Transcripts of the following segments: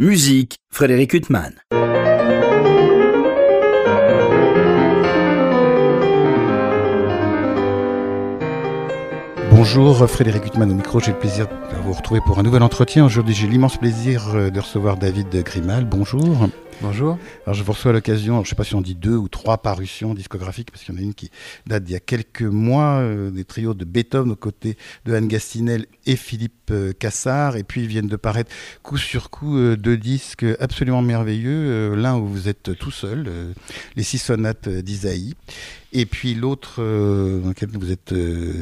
Musique, Frédéric Huttman. Bonjour Frédéric Huttman au micro, j'ai le plaisir de vous retrouver pour un nouvel entretien. Aujourd'hui j'ai l'immense plaisir euh, de recevoir David Grimal. Bonjour. Bonjour. Alors je vous reçois à l'occasion, je ne sais pas si on dit deux ou trois parutions discographiques, parce qu'il y en a une qui date d'il y a quelques mois, euh, des trios de Beethoven aux côtés de Anne Gastinel et Philippe euh, Cassard, et puis ils viennent de paraître coup sur coup euh, deux disques absolument merveilleux, l'un où vous êtes tout seul, les six sonates d'Isaïe, et puis l'autre dans lequel vous êtes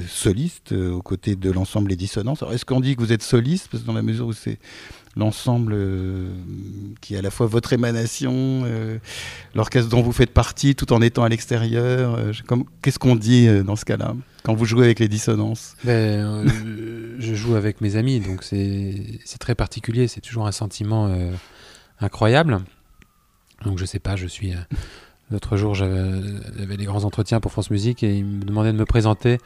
soliste aux côtés de l'ensemble Les Dissonances. Alors est-ce qu'on dit que vous êtes soliste, parce que dans la mesure où c'est l'ensemble euh, qui est à la fois votre émanation, euh, l'orchestre dont vous faites partie, tout en étant à l'extérieur. Euh, qu'est-ce qu'on dit dans ce cas-là quand vous jouez avec les dissonances? Ben, Je joue avec mes amis, donc c'est très particulier. C'est toujours un sentiment incroyable. Donc je sais pas, je suis. L'autre jour, j'avais des grands entretiens pour France Musique et ils me demandaient de me présenter.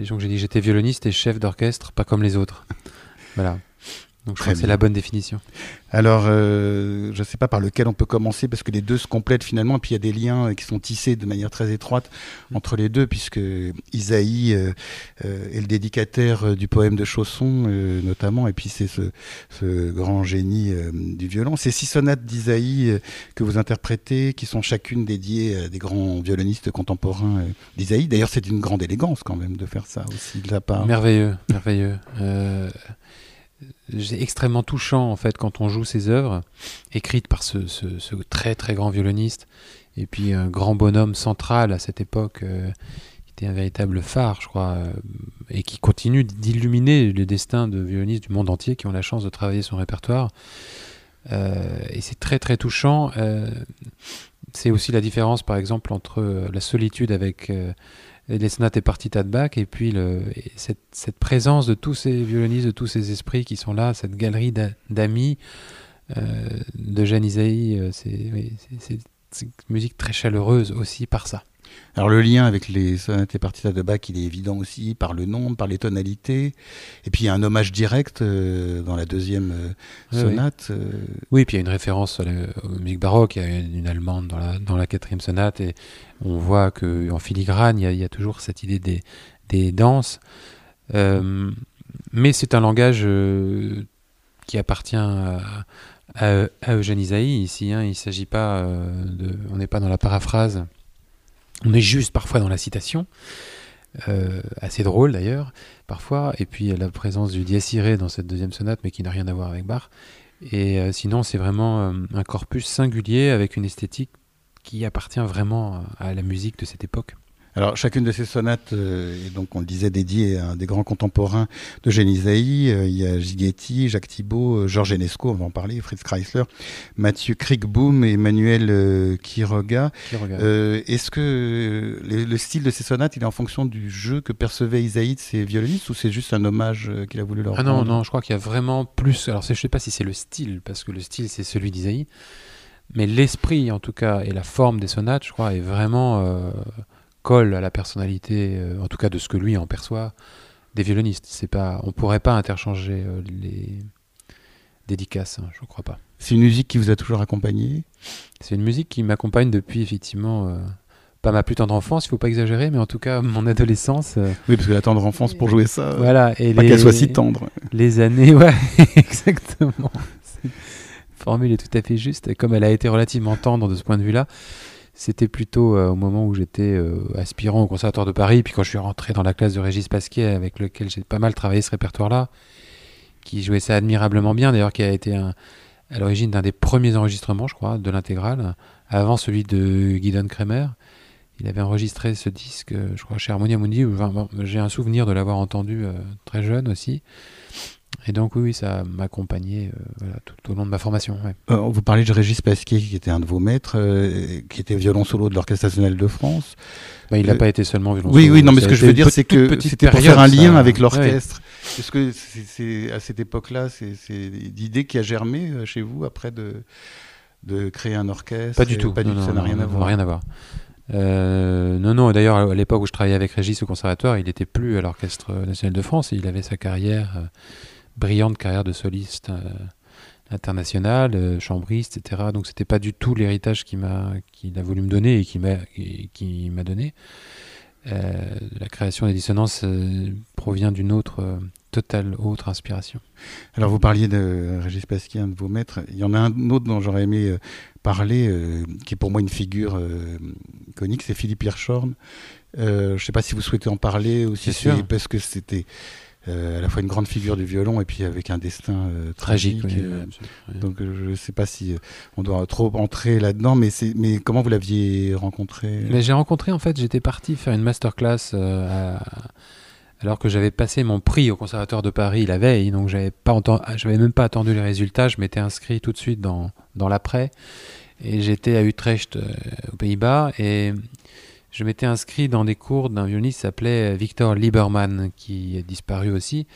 Et donc j'ai dit j'étais violoniste et chef d'orchestre, pas comme les autres. Voilà. Donc je crois que c'est la bonne définition. Alors, euh, je ne sais pas par lequel on peut commencer, parce que les deux se complètent finalement, et puis il y a des liens euh, qui sont tissés de manière très étroite mm. entre les deux, puisque Isaïe euh, est le dédicataire du poème de Chausson, notamment, et puis c'est ce, ce, grand génie du violon. Ces six sonates d'Isaïe que vous interprétez, qui sont chacune dédiées à des grands violonistes contemporains d'Isaïe. D'ailleurs, c'est d'une grande élégance quand même de faire ça aussi de la part. Merveilleux, merveilleux extrêmement touchant en fait quand on joue ces œuvres écrites par ce, très très grand violoniste et puis un grand bonhomme central à cette époque euh, qui était un véritable phare je crois euh, et qui continue d'illuminer le destin de violonistes du monde entier qui ont la chance de travailler son répertoire. Euh, et c'est très très touchant. C'est aussi la différence par exemple entre la solitude avec les sonates et partitas de Bach, et puis le, cette, cette, présence de tous ces violonistes, de tous ces esprits qui sont là, cette galerie d'amis euh, de Jeanne Isaïe, euh, c'est une musique très chaleureuse aussi par ça. Alors le lien avec les sonates et partitas de Bach, il est évident aussi par le nombre, par les tonalités. Et puis il y a un hommage direct euh, dans la deuxième euh, sonate. Oui. Euh. oui. puis il y a une référence à la, musique baroque. Il y a une allemande dans la, dans la quatrième sonate. Et on voit qu'en filigrane, il y, a, toujours cette idée des, des danses. mais c'est un langage qui appartient à, à, Eugène Isaïe ici. Hein. Il s'agit pas de... On n'est pas dans la paraphrase on est juste parfois dans la citation, euh, assez drôle d'ailleurs, parfois, et puis la présence du dies dans cette deuxième sonate, mais qui n'a rien à voir avec Bach. Et euh, sinon, c'est vraiment euh, un corpus singulier avec une esthétique qui appartient vraiment à la musique de cette époque. Alors, chacune de ces sonates euh, est donc, on le disait, dédiée à un des grands contemporains de Génisaï. Euh, il y a Gigeti, Jacques Thibault, euh, Georges Enesco, on va en parler, Fritz Kreisler, Mathieu Kriegboom et Emmanuel Quiroga. Est-ce que le, style de ces sonates, il est en fonction du jeu que percevait Isaïe de ses violonistes ou c'est juste un hommage qu'il a voulu leur Ah non, non, je crois qu'il y a vraiment plus. Alors, je ne sais pas si c'est le style, parce que le style, c'est celui d'Isaïe. Mais l'esprit, en tout cas, et la forme des sonates, je crois, est vraiment colle à la personnalité, euh, en tout cas de ce que lui en perçoit, des violonistes. C'est pas, on pourrait pas interchanger euh, les dédicaces, hein, je ne crois pas. C'est une musique qui vous a toujours accompagné? C'est une musique qui m'accompagne depuis effectivement euh, pas ma plus tendre enfance, il faut pas exagérer, mais en tout cas mon adolescence. Oui, parce que la tendre enfance pour jouer ça, voilà, et pas qu'elle soit si tendre. Les années, ouais, exactement. Formule est tout à fait juste, comme elle a été relativement tendre de ce point de vue-là, c'était plutôt euh, au moment où j'étais euh, aspirant au Conservatoire de Paris, puis quand je suis rentré dans la classe de Régis Pasquier, avec lequel j'ai pas mal travaillé ce répertoire-là, qui jouait ça admirablement bien, d'ailleurs qui a été à l'origine d'un des premiers enregistrements, je crois, de l'intégrale, avant celui de Guidon Kremer. Il avait enregistré ce disque, euh, je crois, chez Harmonia Mundi, j'ai un souvenir de l'avoir entendu très jeune aussi. Et donc oui, ça m'a accompagné euh, tout, au long de ma formation. Euh, vous parlez de Régis Pasquier, qui était un de vos maîtres, euh, qui était violon solo de l'Orchestre national de France. Bah, il n'a pas été seulement violon oui, solo. Oui, oui, non, mais ce que je veux dire, c'est que c'était pour faire un lien avec l'orchestre. Est-ce que c'est à cette époque-là, c'est l'idée qui a germé chez vous après de, de créer un orchestre Pas du tout. Pas du tout, ça n'a rien à voir. Rien à voir. non, non, d'ailleurs, à l'époque où je travaillais avec Régis au conservatoire, il n'était plus à l'Orchestre national de France, il avait sa carrière brillante carrière de soliste euh, international, euh, chambriste, etc. Donc c'était pas du tout l'héritage qu'il m'a, qu'il a voulu me donner et qui m'a, qui m'a donné. Euh, la création des dissonances euh, provient d'une autre, euh, totale autre inspiration. Alors vous parliez de Régis Pasquier, un de vos maîtres. Il y en a un autre dont j'aurais aimé parler, qui est pour moi une figure iconique, c'est Philippe Hirschhorn. Je ne sais pas si vous souhaitez en parler ou si Bien sûr. c'est parce que c'était à la fois une grande figure du violon et puis avec un destin euh, tragique. Tragique. oui, euh, donc euh, je ne sais pas si euh, on doit trop entrer là-dedans, mais, comment vous l'aviez rencontré? Mais j'ai rencontré, en fait, j'étais parti faire une masterclass euh, à- alors que j'avais passé mon prix au Conservatoire de Paris la veille, donc j'avais pas j'avais même pas attendu les résultats, je m'étais inscrit tout de suite dans, dans l'après, et j'étais à Utrecht, euh, aux Pays-Bas, et je m'étais inscrit dans des cours d'un violoniste qui s'appelait Victor Lieberman, qui est disparu aussi,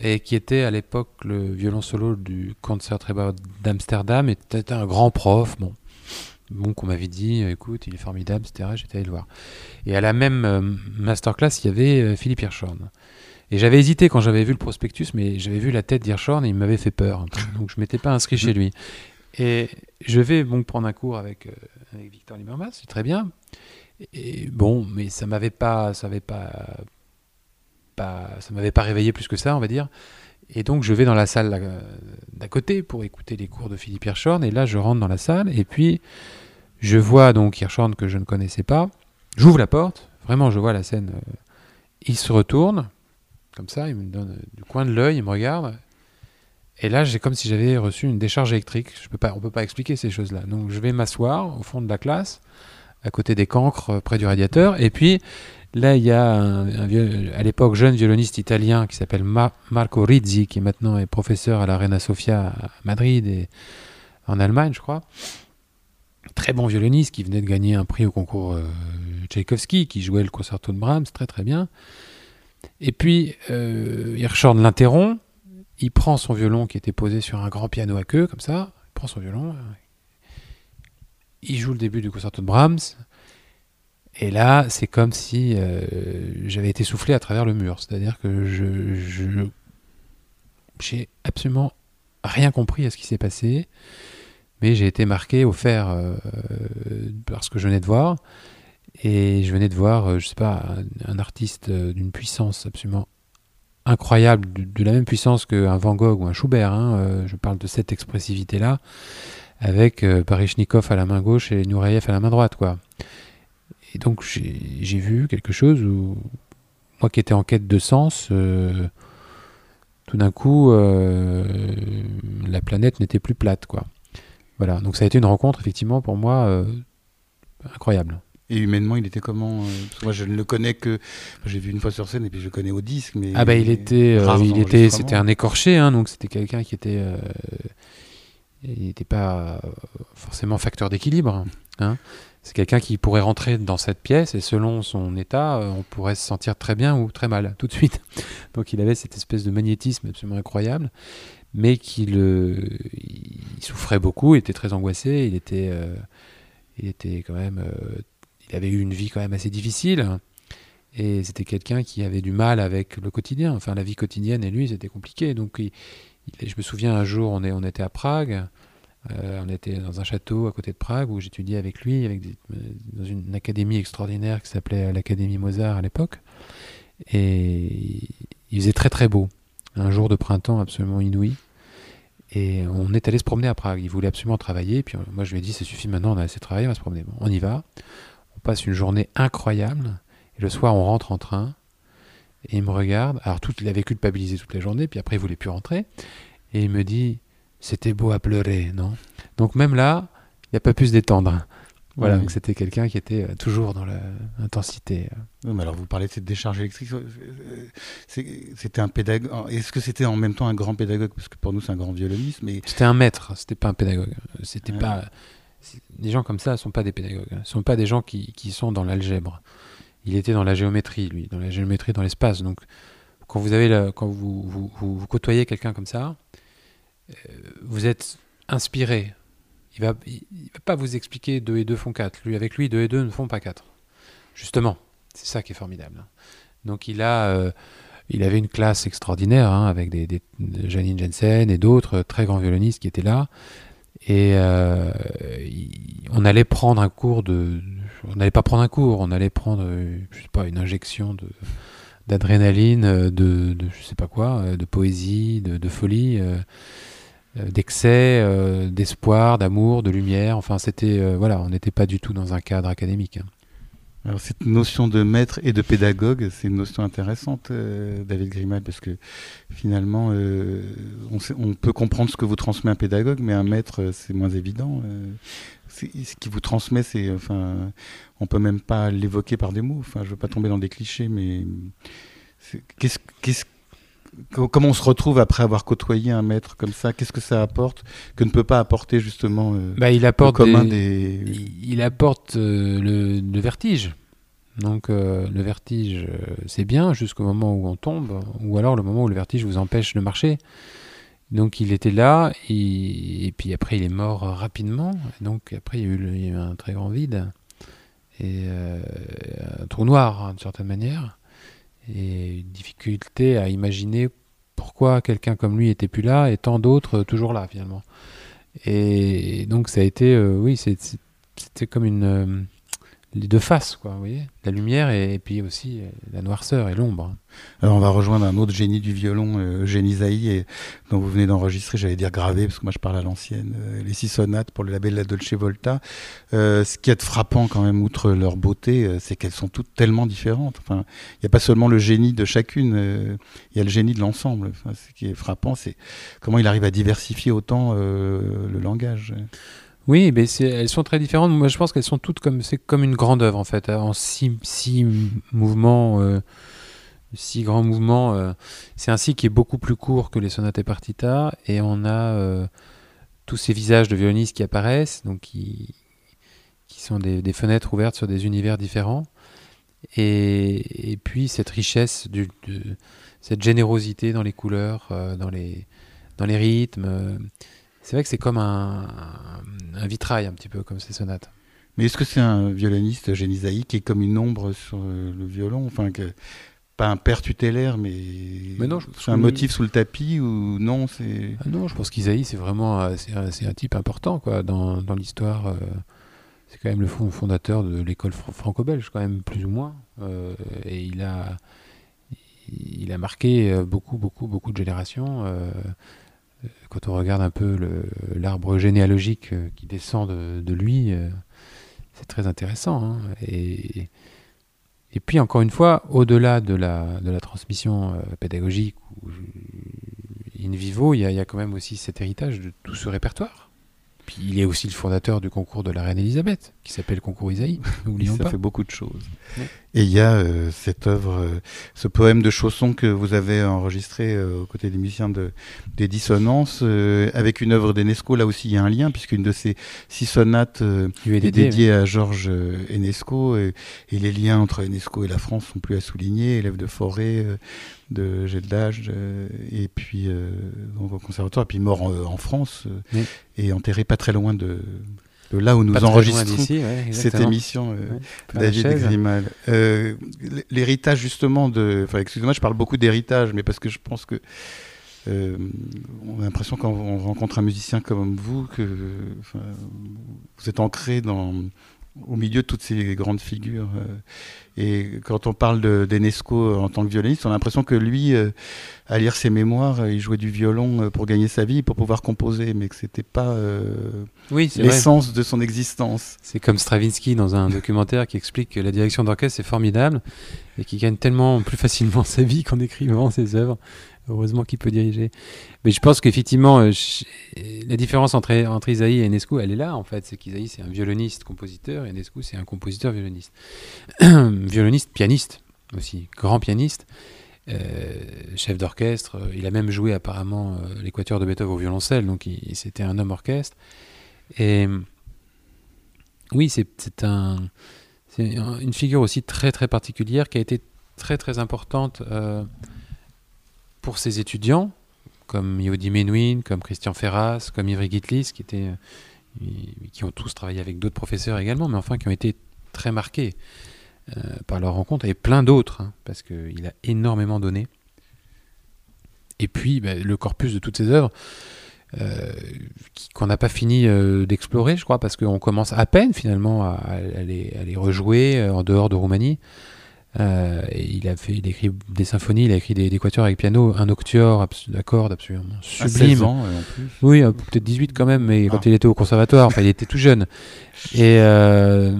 et qui était à l'époque le violon solo du Concertgebouw d'Amsterdam, et c'était un grand prof, bon, bon qu'on m'avait dit, écoute, il est formidable, etc. J'étais allé le voir. Et à la même euh, masterclass, il y avait euh, Philippe Hirschhorn. Et j'avais hésité quand j'avais vu le prospectus, mais j'avais vu la tête d'Hirschhorn et il m'avait fait peur. Donc je m'étais pas inscrit chez lui. Et je vais donc prendre un cours avec, euh, avec Victor Lieberman, c'est très bien. Et bon, mais ça m'avait pas, ça avait pas, pas, ça m'avait pas réveillé plus que ça, on va dire. Et donc je vais dans la salle euh, d'à côté pour écouter les cours de Philippe Hirschhorn. Et là, je rentre dans la salle et puis je vois donc Hirschhorn que je ne connaissais pas. J'ouvre la porte, vraiment, je vois la scène. euh, il se retourne, comme ça, il me donne euh, du coin de l'œil, il me regarde. Et là, j'ai comme si j'avais reçu une décharge électrique. Je peux pas, on peut pas expliquer ces choses-là. Donc, je vais m'asseoir au fond de la classe, à côté des cancres, euh, près du radiateur. Et puis, là, il y a un, viol- à l'époque jeune violoniste italien qui s'appelle Ma- Marco Rizzi, qui maintenant est professeur à la Reina Sofia à Madrid et en Allemagne, je crois. Très bon violoniste qui venait de gagner un prix au concours euh, Tchaïkovski, qui jouait le concerto de Brahms, très très bien. Et puis, euh, Hirschhorn l'interrompt, il prend son violon qui était posé sur un grand piano à queue, comme ça, il prend son violon, il joue le début du concerto de Brahms, et là, c'est comme si euh, j'avais été soufflé à travers le mur. C'est-à-dire que je, j'ai absolument rien compris à ce qui s'est passé, mais j'ai été marqué au fer euh, par ce que je venais de voir. Et je venais de voir, euh, je sais pas, un, artiste euh, d'une puissance absolument incroyable, de, la même puissance qu'un Van Gogh ou un Schubert. hein, je parle de cette expressivité-là, avec euh, Parichnikov à la main gauche et Nureyev à la main droite, quoi. Et donc j'ai vu quelque chose où, moi qui étais en quête de sens, euh, tout d'un coup, euh, la planète n'était plus plate, quoi. Voilà, donc ça a été une rencontre, effectivement, pour moi, euh, incroyable. Et humainement, il était comment parce que Moi, je ne le connais que. J'ai vu une fois sur scène et puis je le connais au disque. Mais Ah bah il était, euh, il était, c'était un écorché, hein, donc c'était quelqu'un qui était, euh, il n'était pas euh, forcément facteur d'équilibre. Hein. C'est quelqu'un qui pourrait rentrer dans cette pièce et selon son état, euh, on pourrait se sentir très bien ou très mal tout de suite. Donc il avait cette espèce de magnétisme absolument incroyable, mais qu'il il souffrait beaucoup, il était très angoissé, il était, euh, il était quand même, il avait eu une vie quand même assez difficile. Et c'était quelqu'un qui avait du mal avec le quotidien. Enfin, la vie quotidienne et lui, c'était compliqué. Donc, il- je me souviens un jour, on, était à Prague. euh, on était dans un château à côté de Prague où j'étudiais avec lui, euh, dans une académie extraordinaire qui s'appelait l'Académie Mozart à l'époque. Et il faisait très très beau. Un jour de printemps absolument inouï. Et on est allé se promener à Prague. Il voulait absolument travailler. Puis euh, moi, je lui ai dit, ça suffit maintenant, on a assez travaillé, on va se promener. On y va. On passe une journée incroyable. Et le soir, on rentre en train. Et il me regarde. Alors, tout, il avait culpabilisé toute la journée. Puis après, il voulait plus rentrer. Et il me dit C'était beau à pleurer, non? Donc, même là, il n'a pas pu se détendre. Voilà, donc c'était quelqu'un qui était euh, toujours dans l'intensité. Non, mais alors vous parlez de cette décharge électrique. euh, euh, C'était un pédagogue. Est-ce que c'était en même temps un grand pédagogue? Parce que pour nous, c'est un grand violoniste. Mais C'était un maître, c'était pas un pédagogue. C'était Ouais. pas. Des gens comme ça ne sont pas des pédagogues. Ce ne sont pas des gens qui, qui sont dans l'algèbre. Il était dans la géométrie, lui, dans la géométrie dans l'espace. Donc, quand vous, avez la- quand vous, vous, côtoyez quelqu'un comme ça, euh, vous êtes inspiré. Il va, pas vous expliquer 2 et 2 font 4. Lui, avec lui, 2 et 2 ne font pas 4. Justement, c'est ça qui est formidable. Donc, il a euh, il avait une classe extraordinaire hein, avec des, Janine Jensen et d'autres très grands violonistes qui étaient là. Et euh, on allait prendre un cours de. On n'allait pas prendre un cours, on allait prendre, je sais pas, une injection de d'adrénaline, de, de, je sais pas quoi, de poésie, de, folie, euh, d'excès, euh, d'espoir, d'amour, de lumière. Enfin, c'était euh, voilà, on n'était pas du tout dans un cadre académique. hein. Alors cette notion de maître et de pédagogue, c'est une notion intéressante, euh, David Grimal, parce que finalement, euh, on, peut comprendre ce que vous transmet un pédagogue, mais un maître, euh, c'est moins évident. euh. Ce qui vous transmet, c'est, enfin, on peut même pas l'évoquer par des mots. Enfin, je veux pas tomber dans des clichés, mais qu'est-ce, qu'est-ce, co- comment on se retrouve après avoir côtoyé un maître comme ça? Qu'est-ce que ça apporte que ne peut pas apporter justement euh, Bah, il le apporte commun des- des... il il apporte euh, le, le vertige. Donc euh, le vertige, c'est bien jusqu'au moment où on tombe, ou alors le moment où le vertige vous empêche de marcher. Donc il était là, et, puis après il est mort rapidement. Donc après il y a eu, un très grand vide, et euh, un trou noir hein, d'une certaine manière, et une difficulté à imaginer pourquoi quelqu'un comme lui était plus là et tant d'autres euh, toujours là finalement. Et donc ça a été, euh, oui, c'était comme une les deux faces, quoi, vous voyez, la lumière et, puis aussi euh, la noirceur et l'ombre. Alors on va rejoindre un autre génie du violon, euh, Eugène Isaïe, et, dont vous venez d'enregistrer, j'allais dire gravé, parce que moi je parle à l'ancienne, euh, les six sonates pour le label La Dolce Volta. Euh, ce qui est frappant quand même, outre leur beauté, c'est qu'elles sont toutes tellement différentes. Enfin, il n'y a pas seulement le génie de chacune, il y a le génie de l'ensemble. Ce qui est frappant, c'est comment il arrive à diversifier autant le langage. Oui, mais elles sont très différentes. Moi, je pense qu'elles sont toutes comme c'est comme une grande œuvre en fait, en six, six mouvements, euh, six grands mouvements. euh. c'est cycle qui est beaucoup plus court que les sonates et partita, et on a euh, tous ces visages de violonistes qui apparaissent, donc qui qui sont des, des fenêtres ouvertes sur des univers différents, et, puis cette richesse, de, cette générosité dans les couleurs, dans les dans les rythmes. C'est vrai que c'est comme un, un vitrail un petit peu comme ces sonates. Mais est-ce que c'est un violoniste, Isaïe, qui est comme une ombre sur euh, le violon? Enfin, que, pas un père tutélaire, mais, Mais non, je pense c'est un que- motif sous le tapis ou non c'est... Ah non, je pense qu'Isaïe c'est vraiment c'est un, type important quoi dans, dans l'histoire. euh, c'est quand même le fond- fondateur de l'école fr- franco-belge quand même plus ou moins. Euh, et il a il a marqué beaucoup beaucoup beaucoup de générations. Quand on regarde un peu l'arbre généalogique euh, qui descend de, lui, euh, c'est très intéressant. hein. Et, puis encore une fois, au-delà de la, de la transmission euh, pédagogique ou in vivo, il y a quand même aussi cet héritage de tout ce répertoire. Puis il est aussi le fondateur du concours de la reine Elisabeth, qui s'appelle le concours Isaïe, n'oublions ça pas. fait beaucoup de choses. Et il y a euh, cette œuvre, euh, ce poème de Chausson que vous avez enregistré euh, aux côtés des musiciens de, des Dissonances, euh, avec une œuvre d'Enesco. Là aussi, il y a un lien, puisqu'une de ces six sonates euh, lui est est dédié, dédiée à Georges euh, Enesco. Et, et les liens entre Enesco et la France sont plus à souligner. Élève de forêt, euh, de Geldage, euh, et puis euh, au conservatoire, et puis mort en France, euh, Oui. et enterré pas très loin de, de là où nous enregistrons ouais, cette émission. euh, Ouais, David. Grimal. Euh, L'héritage justement de... Enfin, excusez-moi, je parle beaucoup d'héritage, mais parce que je pense que... euh, on a l'impression quand on rencontre un musicien comme vous que vous êtes ancré dans, au milieu de toutes ces grandes figures. euh, et quand on parle de- d'Enesco en tant que violoniste, on a l'impression que lui, euh, à lire ses mémoires, euh, il jouait du violon euh, pour gagner sa vie, pour pouvoir composer, mais que c'était pas euh, Oui, l'essence de son existence. C'est comme Stravinsky dans un documentaire qui explique que la direction d'orchestre c'est formidable et qu'il gagne tellement plus facilement sa vie qu'en écrivant ses œuvres. Heureusement qu'il peut diriger. Mais je pense qu'effectivement, euh, la différence entre, entre Isaïe et Enescu, elle est là en fait. C'est qu'Isaïe c'est un violoniste compositeur et Enescu c'est un compositeur violoniste. violoniste, pianiste aussi, grand pianiste. euh, chef d'orchestre, il a même joué apparemment euh, l'équateur de Beethoven au violoncelle, donc il- c'était un homme orchestre. Et oui, c'est c'est un, c'est un- une figure aussi très très particulière qui a été très très importante pour ses étudiants, comme Yehudi Menuhin, comme Christian Ferras, comme Ivry Gitlis, qui, étaient, euh, qui ont tous travaillé avec d'autres professeurs également, mais enfin qui ont été très marqués euh, par leur rencontre, et plein d'autres, hein, parce qu'il a énormément donné. Et puis bah, le corpus de toutes ces œuvres euh, qu'on n'a pas fini d'explorer, je crois, parce qu'on commence à peine finalement à, les, rejouer en dehors de Roumanie. Euh, et il a fait, il écrit des symphonies, il a écrit des, des quatuors avec piano, un octuor abs- d'accords absolument À sublime. 16 ans, en plus. Oui, euh, peut-être 18 quand même, mais quand Ah. il était au conservatoire, enfin, il était tout jeune. Et euh,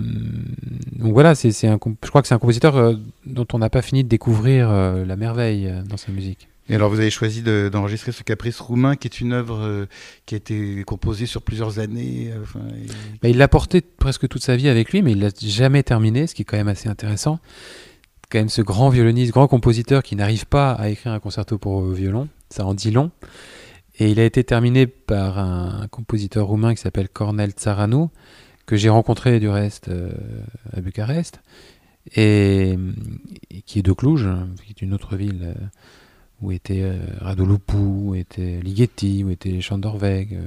donc voilà, c'est, c'est un, comp- je crois que c'est un compositeur euh, dont on n'a pas fini de découvrir euh, la merveille euh, dans sa musique. Et alors, vous avez choisi de- d'enregistrer ce caprice roumain, qui est une œuvre euh, qui a été composée sur plusieurs années. euh, enfin, et- Bah, il l'a porté presque toute sa vie avec lui, mais il l'a jamais terminé, ce qui est quand même assez intéressant. Quand même ce grand violoniste, grand compositeur qui n'arrive pas à écrire un concerto pour violon, ça en dit long. Et il a été terminé par un compositeur roumain qui s'appelle Cornel Tsaranu, que j'ai rencontré du reste euh, à Bucarest, et, qui est de Cluj, qui est une autre ville euh, où était euh, où était Ligeti, où était Chandorveg, euh,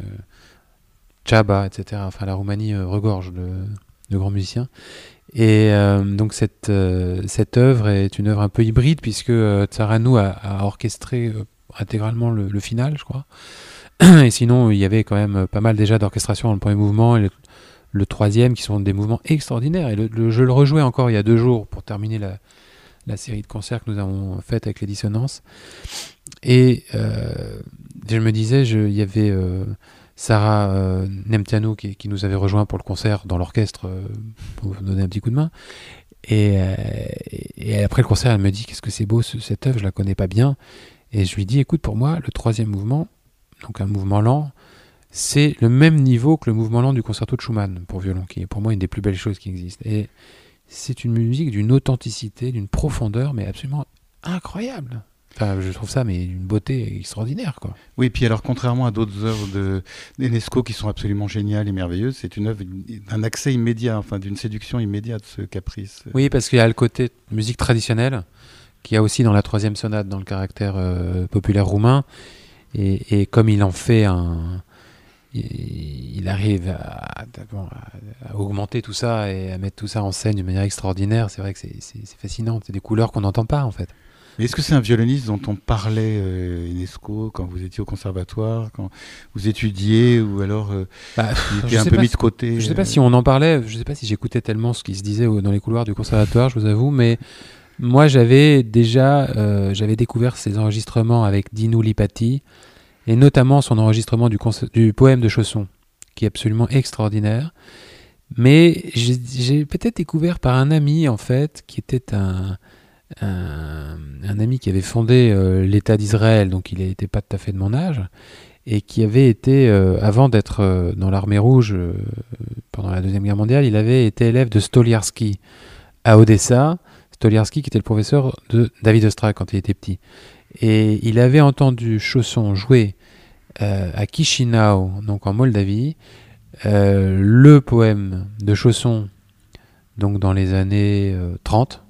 Chaba, etc. Enfin, la Roumanie euh, regorge de, de grands musiciens. Et euh, donc cette, euh, cette œuvre est une œuvre un peu hybride puisque euh, Tsaranu a, orchestré euh, intégralement le, final, je crois. Et sinon, il y avait quand même pas mal déjà d'orchestration dans le premier mouvement et le, troisième qui sont des mouvements extraordinaires. Et je le rejouais encore il y a deux jours pour terminer la, la série de concerts que nous avons faite avec les dissonances. Et je me disais, il y avait Sarah euh, Nemtianou qui, nous avait rejoint pour le concert dans l'orchestre euh, pour nous donner un petit coup de main. Et, euh, et après le concert, elle me dit Qu'est-ce que c'est beau ce- cette œuvre, je la connais pas bien. Et je lui dis Écoute, pour moi, le troisième mouvement, donc un mouvement lent, c'est le même niveau que le mouvement lent du concerto de Schumann pour violon, qui est pour moi une des plus belles choses qui existent. Et c'est une musique d'une authenticité, d'une profondeur, mais absolument incroyable. Enfin, je trouve ça, mais une beauté extraordinaire, quoi. Oui, puis alors, contrairement à d'autres œuvres de d'Enesco qui sont absolument géniales et merveilleuses, c'est une œuvre d'un accès immédiat, enfin d'une séduction immédiate, ce caprice. Oui, parce qu'il y a le côté musique traditionnelle, qu'il y a aussi dans la troisième sonate, dans le caractère euh, populaire roumain. Et, et comme il en fait un. Il, il arrive à, à- à augmenter tout ça et à mettre tout ça en scène d'une manière extraordinaire. C'est vrai que c'est fascinant. C'est des couleurs qu'on n'entend pas, en fait. Mais est-ce que c'est un violoniste dont on parlait, euh, Enesco, quand vous étiez au conservatoire, quand vous étudiez, ou alors euh, Bah, il était un peu mis de côté Je sais pas euh, si on en parlait, je sais pas si j'écoutais tellement ce qui se disait dans les couloirs du conservatoire, je vous avoue, mais moi j'avais déjà euh, j'avais découvert ses enregistrements avec Dinu Lipati et notamment son enregistrement du, poème de Chausson, qui est absolument extraordinaire. Mais j'ai peut-être découvert par un ami en fait, qui était un un, un ami qui avait fondé euh, l'État d'Israël, donc il n'était pas tout à fait de mon âge, et qui avait été, euh, avant d'être euh, dans l'armée rouge euh, pendant la Deuxième Guerre mondiale, il avait été élève de Stoliarski à Odessa. Stoliarski qui était le professeur de David Ostrak quand il était petit. Et il avait entendu Chausson jouer euh, à Chisinau, donc en Moldavie, euh, le poème de Chausson, donc dans les années euh, 30.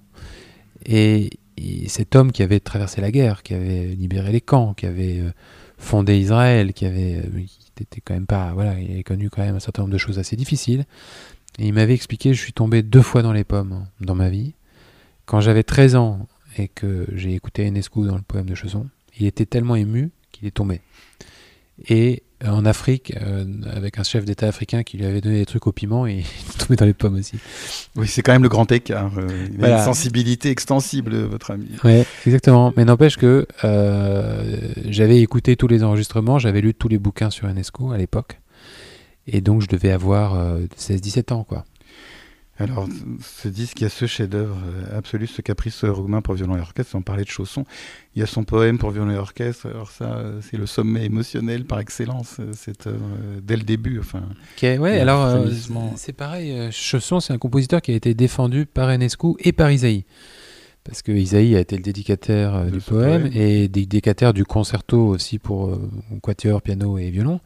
Et, et cet homme qui avait traversé la guerre, qui avait libéré les camps, qui avait euh, fondé Israël, qui avait, euh, était quand même pas, voilà, il avait connu quand même un certain nombre de choses assez difficiles. Et il m'avait expliqué, je suis tombé deux fois dans les pommes hein, dans ma vie. Quand j'avais 13 ans et que j'ai écouté Enescu dans le poème de Chausson, il était tellement ému qu'il est tombé. Et en Afrique, euh, avec un chef d'État africain qui lui avait donné des trucs au piment, et il tombé dans les pommes aussi. Oui, c'est quand même le grand écart. euh, il a une sensibilité extensible, votre ami. Ouais, exactement. Mais n'empêche que euh, j'avais écouté tous les enregistrements, j'avais lu tous les bouquins sur Enescu à l'époque. Et donc je devais avoir euh, 16-17 ans, quoi. Alors, ce disque, il y a ce chef-d'œuvre euh, absolu, ce caprice roumain pour violon et orchestre. On parlait de Chausson. Il y a son poème pour violon et orchestre. Alors ça, euh, c'est le sommet émotionnel par excellence, euh, cette œuvre, dès le début. Enfin, Ok, ouais, alors euh, c'est pareil. Chausson, c'est un compositeur qui a été défendu par Enescu et par Isaïe. Parce que Isaïe a été le dédicataire du poème. et dédicataire du concerto aussi pour euh, quatuor, piano et violon.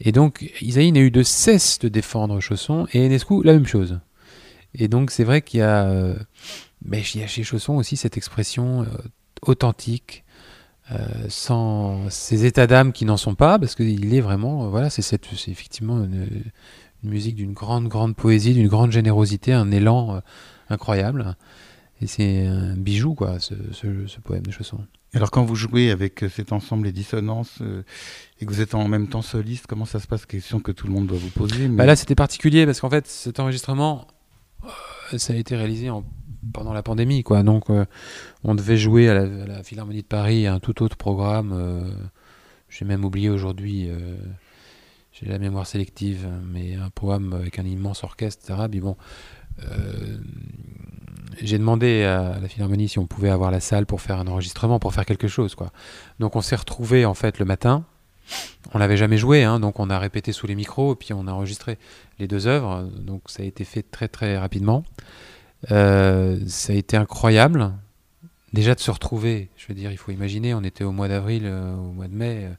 Et donc Isaïe n'a eu de cesse de défendre Chausson et Enescu la même chose. Et donc c'est vrai qu'il y a, euh, mais il y a chez Chausson aussi cette expression euh, authentique, euh, sans ces états d'âme qui n'en sont pas, parce qu'il est vraiment, voilà, c'est cette- c'est effectivement une, une musique d'une grande, grande poésie, d'une grande générosité, un élan incroyable. et c'est un bijou, quoi, ce, ce, ce poème de Chausson. Alors quand vous jouez avec cet ensemble les dissonances euh, et que vous êtes en même temps soliste, comment ça se passe? Question que tout le monde doit vous poser. mais- Bah là, c'était particulier parce qu'en fait, cet enregistrement, ça a été réalisé en- pendant la pandémie, quoi. Donc, euh, on devait jouer à la, Philharmonie de Paris un tout autre programme. euh, J'ai même oublié aujourd'hui. euh, J'ai la mémoire sélective, mais un programme avec un immense orchestre. Puis bon, euh, j'ai demandé à la Philharmonie si on pouvait avoir la salle pour faire un enregistrement, pour faire quelque chose, quoi. Donc, on s'est retrouvés en fait le matin. On l'avait jamais joué, hein, donc on a répété sous les micros et puis on a enregistré les deux œuvres. Donc ça a été fait très très rapidement. Euh, ça a été incroyable. Déjà de se retrouver, je veux dire, il faut imaginer, on était au mois d'avril, euh, au mois de mai, euh,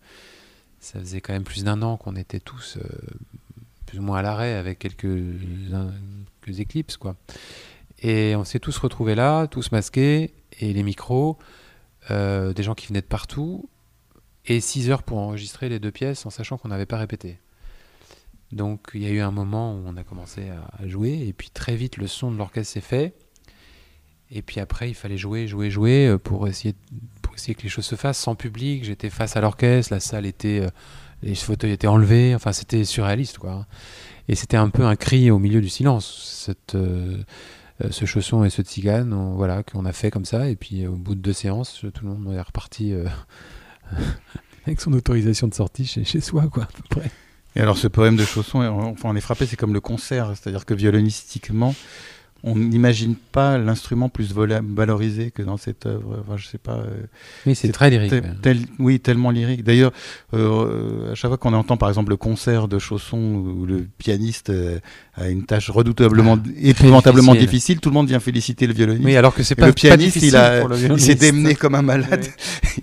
ça faisait quand même plus d'un an qu'on était tous plus ou moins à l'arrêt avec quelques, quelques éclipses, quoi. Et on s'est tous retrouvés là, tous masqués, et les micros, des gens qui venaient de partout, et 6 heures pour enregistrer les deux pièces en sachant qu'on n'avait pas répété. Donc il y a eu un moment où on a commencé à, jouer et puis très vite le son de l'orchestre s'est fait. Et puis après il fallait jouer, jouer, jouer euh, pour essayer, pour essayer que les choses se fassent sans public. J'étais face à l'orchestre, la salle était, euh, les fauteuils étaient enlevés, enfin c'était surréaliste quoi. Et c'était un peu un cri au milieu du silence. Cette, euh, ce chausson et ce tzigane, voilà, qu'on a fait comme ça. Et puis au bout de deux séances, tout le monde est reparti avec son autorisation de sortie chez, chez soi, quoi, à peu près. Et alors ce poème de Chausson, enfin on est frappé, c'est comme le concert, c'est-à-dire que violonistiquement, on n'imagine pas l'instrument plus valorisé que dans cette œuvre. Enfin, je sais pas. euh, Oui, c'est très lyrique. tel- ouais. tel- oui, tellement lyrique. D'ailleurs, euh, à chaque fois qu'on entend par exemple le concert de Chausson où le pianiste euh, a une tâche redoutablement, épouvantablement difficile. difficile. tout le monde vient féliciter le violoniste. Oui, alors que c'est pas, le pas pianiste, difficile il, a, pour le il s'est démené comme un malade.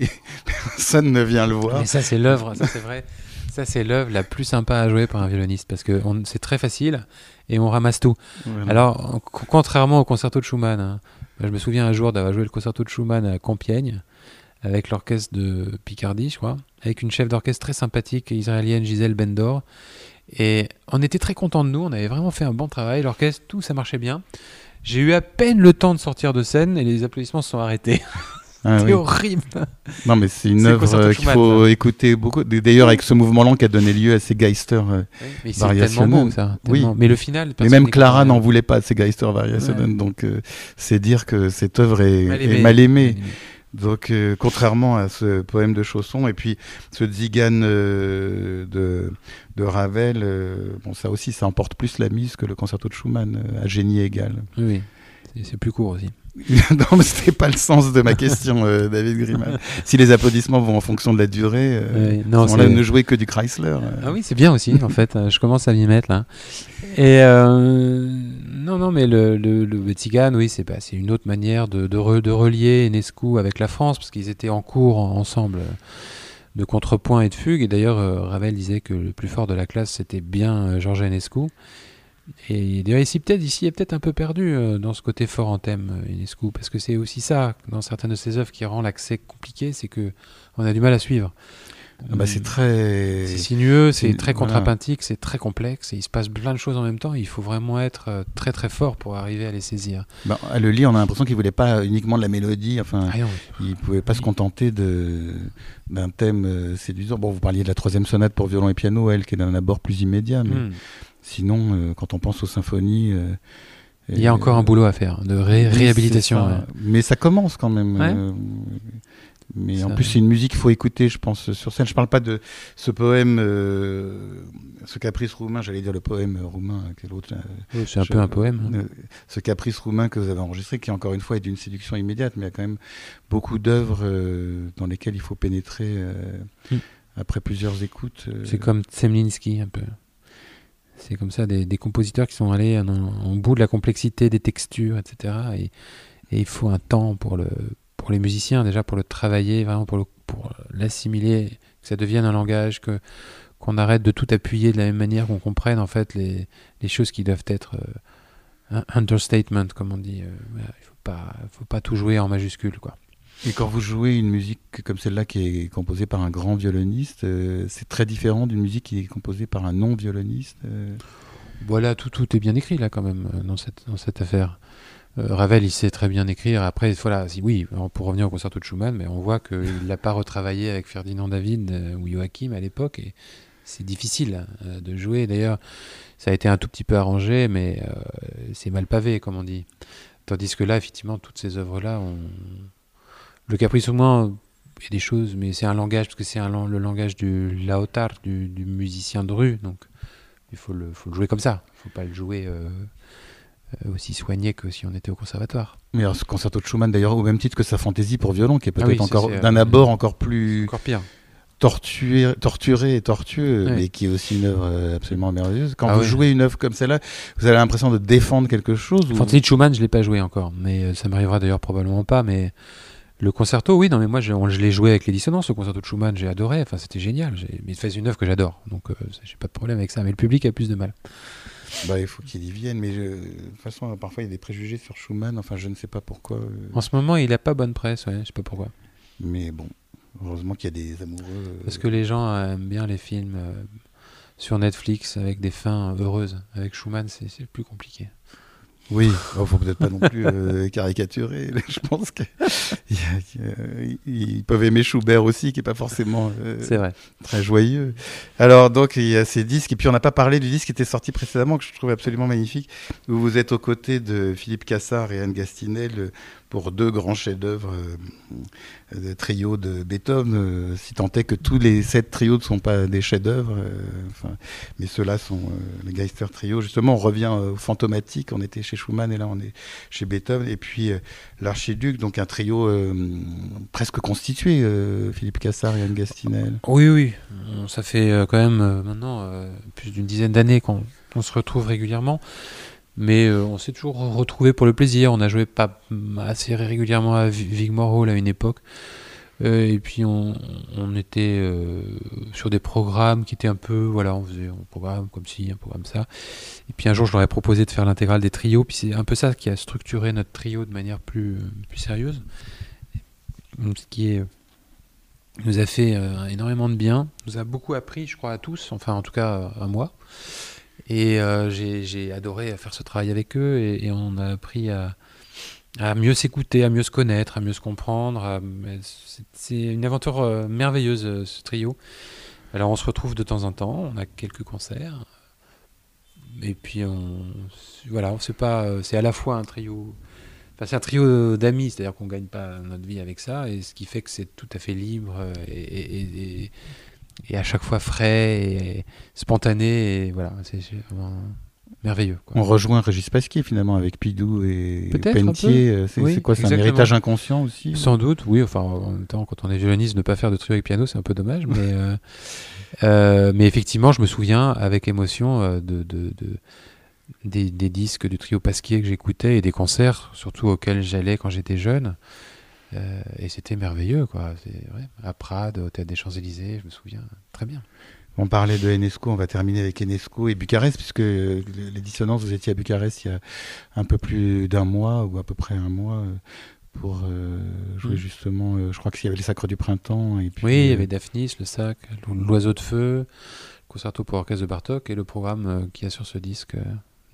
Personne ne vient le voir. Mais ça, c'est l'œuvre, ça c'est vrai. Ça, c'est l'œuvre la plus sympa à jouer par un violoniste parce que c'est très facile et on ramasse tout. Voilà. Alors, en- co- contrairement au concerto de Schumann, hein, je me souviens un jour d'avoir joué le concerto de Schumann à Compiègne avec l'orchestre de Picardie, je crois, avec une chef d'orchestre très sympathique israélienne, Gisèle Bendor. Et on était très contents de nous, on avait vraiment fait un bon travail, l'orchestre, tout ça marchait bien. J'ai eu à peine le temps de sortir de scène et les applaudissements se sont arrêtés. Ah C'est oui. horrible. Non, mais c'est une œuvre euh, qu'il faut écouter beaucoup. D'ailleurs, avec ce mouvement-là qui a donné lieu à ces Geister. euh, Mais c'est Variationnel. tellement beau ça. Oui. tellement- Mais le final. Mais même Clara n'en voulait pas ces Geister Variationen. Donc, euh, c'est dire que cette œuvre est Mal est aimé. mal aimée. Donc, euh, contrairement à ce poème de Chausson, et puis ce Zigan euh, de, de Ravel, euh, bon, ça aussi, ça emporte plus la mise que le concerto de Schumann, à génie égal. Oui, oui. C'est plus court aussi. non, mais c'était pas le sens de ma question, euh, David Grimal. si les applaudissements vont en fonction de la durée, euh, non, c'est- ne jouez que du Chrysler. euh. Ah oui, c'est bien aussi, en fait. Je commence à m'y mettre là. Et non, non, mais le, le, le oui, c'est bah, une autre manière de, de, re- de relier Enescu avec la France, parce qu'ils étaient en cours en- ensemble de contrepoint et de fugue. Et d'ailleurs, Ravel disait que le plus fort de la classe, c'était bien Georges Enescu. Et d'ailleurs, peut-être, ici, il est peut-être un peu perdu euh, dans ce côté fort en thème, euh, Enescu, parce que c'est aussi ça, dans certaines de ses œuvres, qui rend l'accès compliqué, c'est que on a du mal à suivre. Ah bah, c'est très. C'est sinueux, c'est très voilà. contrapuntique, c'est très complexe, et il se passe plein de choses en même temps. Il faut vraiment être euh, très très fort pour arriver à les saisir. Ben, à le lire, on a l'impression qu'il voulait pas uniquement de la mélodie. Enfin, Ah il pouvait pas se contenter de d'un thème euh, séduisant. Bon, vous parliez de la troisième sonate pour violon et piano, elle, qui est d'un abord plus immédiat. Mais hmm. Sinon, euh, quand on pense aux symphonies, euh, il y a euh, encore un boulot à faire, de ré- réhabilitation. c'est ça. ouais. Mais ça commence quand même. Ouais. mais en plus, c'est une musique qu'il faut écouter, je pense, sur scène. Je parle pas de ce poème, euh, ce caprice roumain, j'allais dire le poème roumain, quel autre euh, Oui, C'est un peu un poème. hein. euh, ce caprice roumain que vous avez enregistré, qui encore une fois est d'une séduction immédiate, mais il y a quand même beaucoup d'œuvres dans lesquelles il faut pénétrer Mm. après plusieurs écoutes. C'est comme Tsemlinski un peu. C'est comme ça, des, des compositeurs qui sont allés en, en bout de la complexité des textures, etc. Et, et il faut un temps pour, le, pour les musiciens, déjà pour le travailler, vraiment pour pour l'assimiler, que ça devienne un langage, que qu'on arrête de tout appuyer de la même manière, qu'on comprenne en fait les, les choses qui doivent être euh, un understatement, comme on dit. Euh, il faut pas, faut pas tout jouer en majuscule, quoi. Et quand vous jouez une musique comme celle-là qui est composée par un grand violoniste, euh, c'est très différent d'une musique qui est composée par un non-violoniste. euh. Voilà, tout, tout est bien écrit là quand même euh, dans cette, dans cette affaire. Ravel, il sait très bien écrire. Après, voilà, si, oui, pour revenir au concerto de Schumann, mais on voit qu'il n'a pas retravaillé avec Ferdinand David ou Joachim à l'époque. Et c'est difficile de jouer. D'ailleurs, ça a été un tout petit peu arrangé, mais c'est mal pavé, comme on dit. Tandis que là, effectivement, toutes ces œuvres-là, on... le caprice au moins, il y a des choses, mais c'est un langage, parce que c'est le langage du laotar, du, du, musicien de rue, donc il faut le, faut le jouer comme ça. Il ne faut pas le jouer euh, euh, aussi soigné que si on était au conservatoire. Mais alors, ce concerto de Schumann, d'ailleurs, au même titre que sa fantaisie pour violon, qui est peut-être ah encore d'un abord encore plus. Encore pire torturé, torturé et tortueux, mais qui est aussi une œuvre euh, absolument merveilleuse. Quand ah vous jouez une œuvre comme celle-là, vous avez l'impression de défendre quelque chose ou... Fantasy de Schumann, je l'ai pas joué encore, mais euh, ça m'arrivera d'ailleurs probablement pas. Mais le concerto, oui, non, mais moi je, je l'ai joué avec les dissonances. Le concerto de Schumann, j'ai adoré. Enfin, c'était génial. Mais c'est une œuvre que j'adore, donc euh, j'ai pas de problème avec ça. Mais le public a plus de mal. Bah, il faut qu'il y vienne, mais de toute façon, parfois il y a des préjugés sur Schumann. Enfin, je ne sais pas pourquoi. En ce moment, il a pas bonne presse, ouais, je sais pas pourquoi. Mais bon, Heureusement qu'il y a des amoureux. Euh, Parce que les gens aiment bien les films euh, sur Netflix avec des fins heureuses. Avec Schumann, c'est plus compliqué. Oui, il ne faut peut-être pas non plus euh, caricaturer. Je pense qu'ils peuvent aimer Schubert aussi, qui n'est pas forcément vrai. très joyeux. Alors, donc, il y a ces disques. Et puis, on n'a pas parlé du disque qui était sorti précédemment, que je trouve absolument magnifique, où vous êtes aux côtés de Philippe Cassard et Anne Gastinel pour deux grands chefs-d'œuvre euh, de trio de Beethoven, euh, si tant est que tous les sept trios ne sont pas des chefs-d'œuvre, euh, mais ceux-là sont les Geister Trio. Justement, on revient au fantomatique, on était chez Schumann et là on est chez Beethoven, et puis l'archiduc, donc un trio presque constitué, Philippe Cassard et Anne Gastinel. Oui, oui, ça fait quand même maintenant plus d'une dizaine d'années qu'on se retrouve régulièrement. Mais euh, on s'est toujours retrouvé pour le plaisir. On a joué pas assez régulièrement à Vigmore Hall à une époque. Euh, et puis on, on était euh, sur des programmes qui étaient un peu, voilà, on faisait un programme comme ci, un programme ça. Et puis un jour, je leur ai proposé de faire l'intégrale des trios. Puis c'est un peu ça qui a structuré notre trio de manière plus, plus sérieuse. Ce qui est, nous a fait énormément de bien, nous a beaucoup appris, je crois, à tous, enfin en tout cas à moi. Et euh, j'ai adoré faire ce travail avec eux et, on a appris à, mieux s'écouter, à mieux se connaître, à mieux se comprendre. C'est une aventure euh, merveilleuse, euh, ce trio. Alors on se retrouve de temps en temps, on a quelques concerts. Et puis on, voilà, sait pas, c'est à la fois un trio, enfin c'est un trio d'amis, c'est-à-dire qu'on gagne pas notre vie avec ça, et ce qui fait que c'est tout à fait libre et à chaque fois frais et spontané. Et voilà, c'est merveilleux. On rejoint Régis Pasquier finalement avec Pidou et Pentier. Euh, c'est quoi C'est un héritage inconscient aussi Sans doute, oui. Enfin, en même temps, quand on est violoniste, ne pas faire de trio avec piano, c'est un peu dommage. mais, euh, euh, mais effectivement, je me souviens avec émotion de, de, de des, des, disques du trio Pasquier que j'écoutais et des concerts, surtout auxquels j'allais quand j'étais jeune. Euh, et c'était merveilleux, quoi. À Prades, au Théâtre des Champs-Élysées, je me souviens très bien. On parlait de Enesco, on va terminer avec Enesco et Bucarest, puisque les dissonances, vous étiez à Bucarest il y a un peu plus d'un mois, ou à peu près un mois, euh, pour euh, jouer mm. justement, je crois qu'il y avait les Sacres du Printemps. Et puis, oui, il y avait Daphnis, le sac, l'oiseau de feu, le concerto pour orchestre de Bartok, et le programme qui a sur ce disque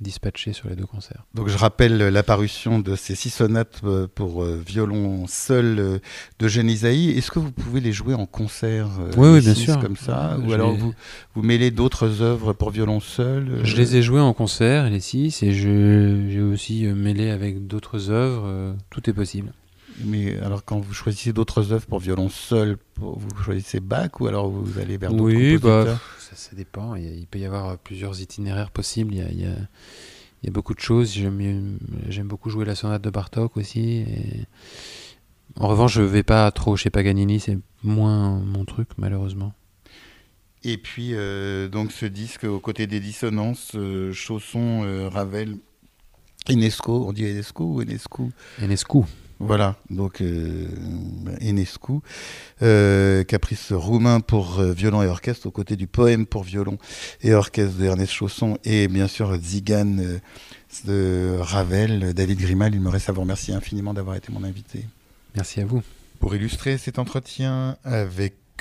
dispatché sur les deux concerts. Donc je rappelle l'apparition de ces six sonates euh, pour euh, violon seul euh, de Genisaï. Est-ce que vous pouvez les jouer en concert Oui, bien sûr. Comme ça Ou alors vous, vous mêlez d'autres œuvres pour violon seul Je les ai joués en concert, les six, et j'ai aussi mêlé avec d'autres œuvres. tout est possible. Mais alors, quand vous choisissez d'autres œuvres pour violon seul, vous choisissez Bach ou alors vous allez vers d'autres oui, bah, ça, dépend. Il, peut y avoir plusieurs itinéraires possibles. Il y a, beaucoup de choses. J'aime beaucoup jouer la sonate de Bartok aussi. En revanche, je vais pas trop chez Paganini. C'est moins mon truc, malheureusement. Et puis, euh, donc, ce disque, aux côtés des dissonances, euh, Chausson, euh, Ravel, Enesco, on dit Enesco ou Enescu? Enescu. Voilà, donc euh, Enescu, euh, caprice roumain pour euh, violon et orchestre, aux côtés du poème pour violon et orchestre d'Ernest Chausson, et bien sûr Zigane de Ravel, David Grimal. Il me reste à vous remercier infiniment d'avoir été mon invité. Merci à vous. Pour illustrer cet entretien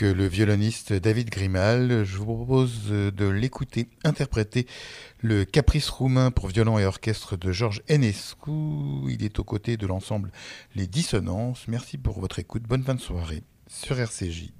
le violoniste David Grimal. Je vous propose de l'écouter interpréter le Caprice roumain pour violon et orchestre de Georges Enescu. Il est aux côtés de l'ensemble Les Dissonances. Merci pour votre écoute. Bonne fin de soirée sur RCJ.